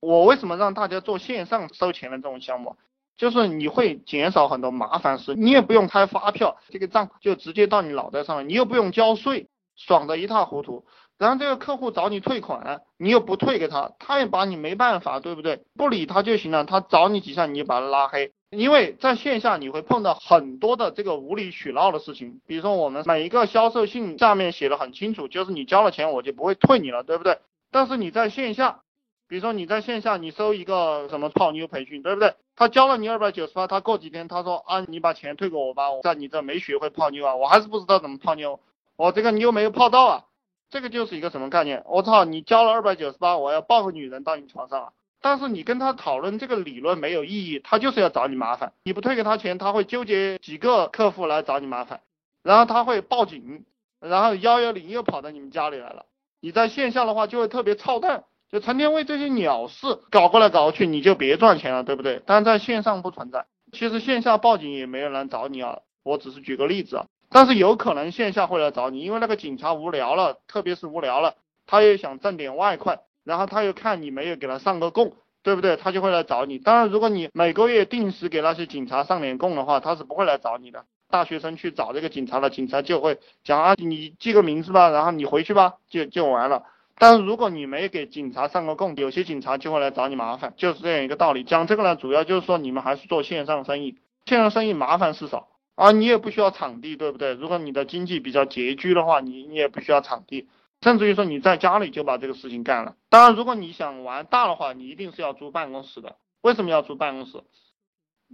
我为什么让大家做线上收钱的这种项目？就是你会减少很多麻烦事，你也不用开发票，这个账就直接到你脑袋上了，你又不用交税，爽得一塌糊涂。然后这个客户找你退款，你又不退给他，他也把你没办法，对不对？不理他就行了，他找你几下你就把他拉黑。因为在线下你会碰到很多的这个无理取闹的事情，比如说我们每一个销售信上面写的很清楚，就是你交了钱我就不会退你了，对不对？但是你在线下。比如说你在线下你收一个什么泡妞培训，对不对？他交了你二百九十八，他过几天他说啊，你把钱退给我吧，我在你这没学会泡妞啊，我还是不知道怎么泡妞，我这个妞没有泡到啊，这个就是一个什么概念？我操，你交了二百九十八，我要抱个女人到你床上啊！但是你跟他讨论这个理论没有意义，他就是要找你麻烦，你不退给他钱，他会纠结几个客户来找你麻烦，然后他会报警，然后幺幺零又跑到你们家里来了，你在线下的话就会特别操蛋。就成天为这些鸟事搞过来搞去，你就别赚钱了，对不对？但在线上不存在，其实线下报警也没有人找你啊，我只是举个例子啊。但是有可能线下会来找你，因为那个警察无聊了，特别是无聊了，他也想挣点外快，然后他又看你没有给他上个供，对不对？他就会来找你。当然，如果你每个月定时给那些警察上点供的话，他是不会来找你的。大学生去找这个警察了，警察就会讲啊，你记个名字吧，然后你回去吧，就就完了。但是如果你没给警察上过供，有些警察就会来找你麻烦，就是这样一个道理。讲这个呢，主要就是说你们还是做线上生意，线上生意麻烦事少啊，你也不需要场地，对不对？如果你的经济比较拮据的话，你你也不需要场地，甚至于说你在家里就把这个事情干了。当然，如果你想玩大的话，你一定是要租办公室的。为什么要租办公室？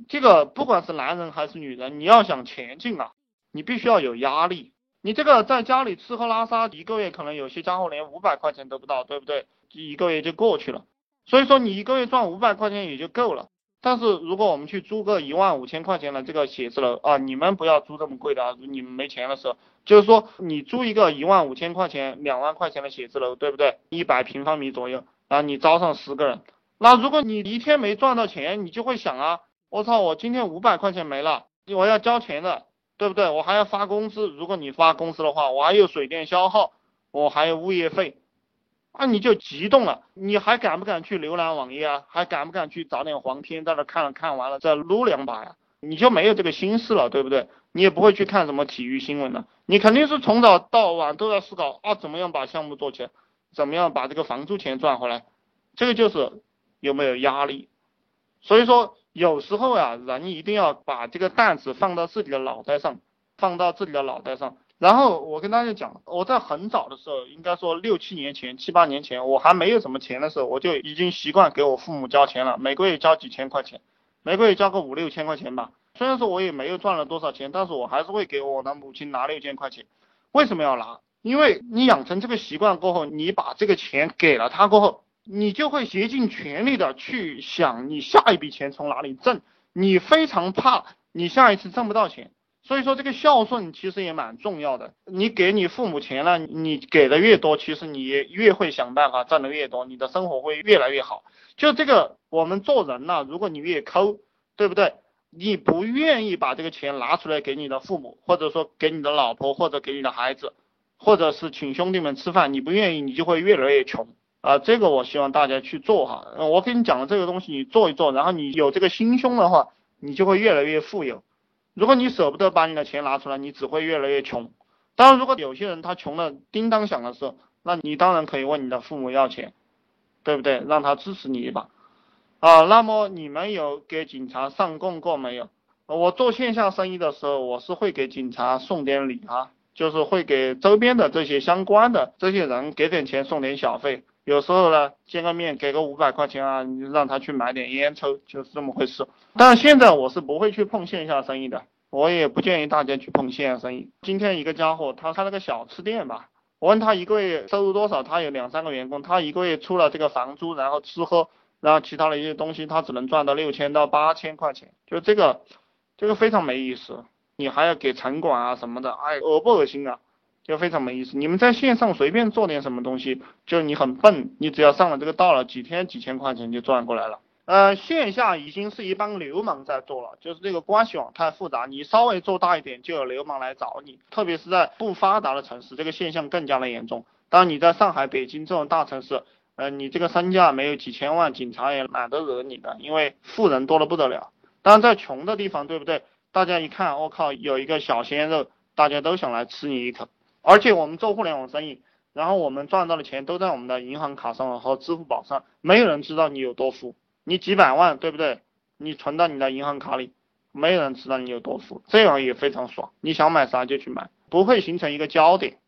这个不管是男人还是女人，你要想前进啊，你必须要有压力。你这个在家里吃喝拉撒，一个月可能有些家伙连五百块钱都不到，对不对？一个月就过去了。所以说你一个月赚五百块钱也就够了。但是如果我们去租个一万五千块钱的这个写字楼啊，你们不要租这么贵的啊，你们没钱的时候，就是说你租一个一万五千块钱、两万块钱的写字楼，对不对？一百平方米左右，然后你招上十个人，那如果你一天没赚到钱，你就会想啊，我操，我今天五百块钱没了，我要交钱的。对不对？我还要发工资，如果你发工资的话，我还有水电消耗，我还有物业费，那你就激动了，你还敢不敢去浏览网页啊？还敢不敢去找点黄片在那看了看完了再撸两把呀？你就没有这个心思了，对不对？你也不会去看什么体育新闻了，你肯定是从早到晚都在思考啊，怎么样把项目做起来，怎么样把这个房租钱赚回来，这个就是有没有压力，所以说。有时候啊，人一定要把这个担子放到自己的脑袋上，放到自己的脑袋上。然后我跟大家讲，我在很早的时候，应该说六七年前、七八年前，我还没有什么钱的时候，我就已经习惯给我父母交钱了，每个月交几千块钱，每个月交个五六千块钱吧。虽然说我也没有赚了多少钱，但是我还是会给我的母亲拿六千块钱。为什么要拿？因为你养成这个习惯过后，你把这个钱给了他过后。你就会竭尽全力的去想你下一笔钱从哪里挣，你非常怕你下一次挣不到钱，所以说这个孝顺其实也蛮重要的。你给你父母钱了，你给的越多，其实你越会想办法挣的越多，你的生活会越来越好。就这个，我们做人呢，如果你越抠，对不对？你不愿意把这个钱拿出来给你的父母，或者说给你的老婆，或者给你的孩子，或者是请兄弟们吃饭，你不愿意，你就会越来越穷。啊，这个我希望大家去做哈。我跟你讲的这个东西，你做一做，然后你有这个心胸的话，你就会越来越富有。如果你舍不得把你的钱拿出来，你只会越来越穷。当然，如果有些人他穷的叮当响的时候，那你当然可以问你的父母要钱，对不对？让他支持你一把。啊，那么你们有给警察上供过没有？我做线下生意的时候，我是会给警察送点礼啊，就是会给周边的这些相关的这些人给点钱，送点小费。有时候呢，见个面给个五百块钱啊，你让他去买点烟抽，就是这么回事。但现在我是不会去碰线下生意的，我也不建议大家去碰线下生意。今天一个家伙，他开了个小吃店吧，我问他一个月收入多少，他有两三个员工，他一个月除了这个房租，然后吃喝，然后其他的一些东西，他只能赚到六千到八千块钱，就这个，这个非常没意思。你还要给城管啊什么的，哎，恶不恶心啊？就非常没意思。你们在线上随便做点什么东西，就你很笨，你只要上了这个道了，几天几千块钱就赚过来了。呃，线下已经是一帮流氓在做了，就是这个关系网太复杂，你稍微做大一点就有流氓来找你，特别是在不发达的城市，这个现象更加的严重。当你在上海、北京这种大城市，呃，你这个身价没有几千万，警察也懒得惹你的，因为富人多的不得了。当然，在穷的地方，对不对？大家一看，我靠，有一个小鲜肉，大家都想来吃你一口。而且我们做互联网生意，然后我们赚到的钱都在我们的银行卡上和支付宝上，没有人知道你有多富。你几百万，对不对？你存到你的银行卡里，没有人知道你有多富，这样也非常爽。你想买啥就去买，不会形成一个焦点。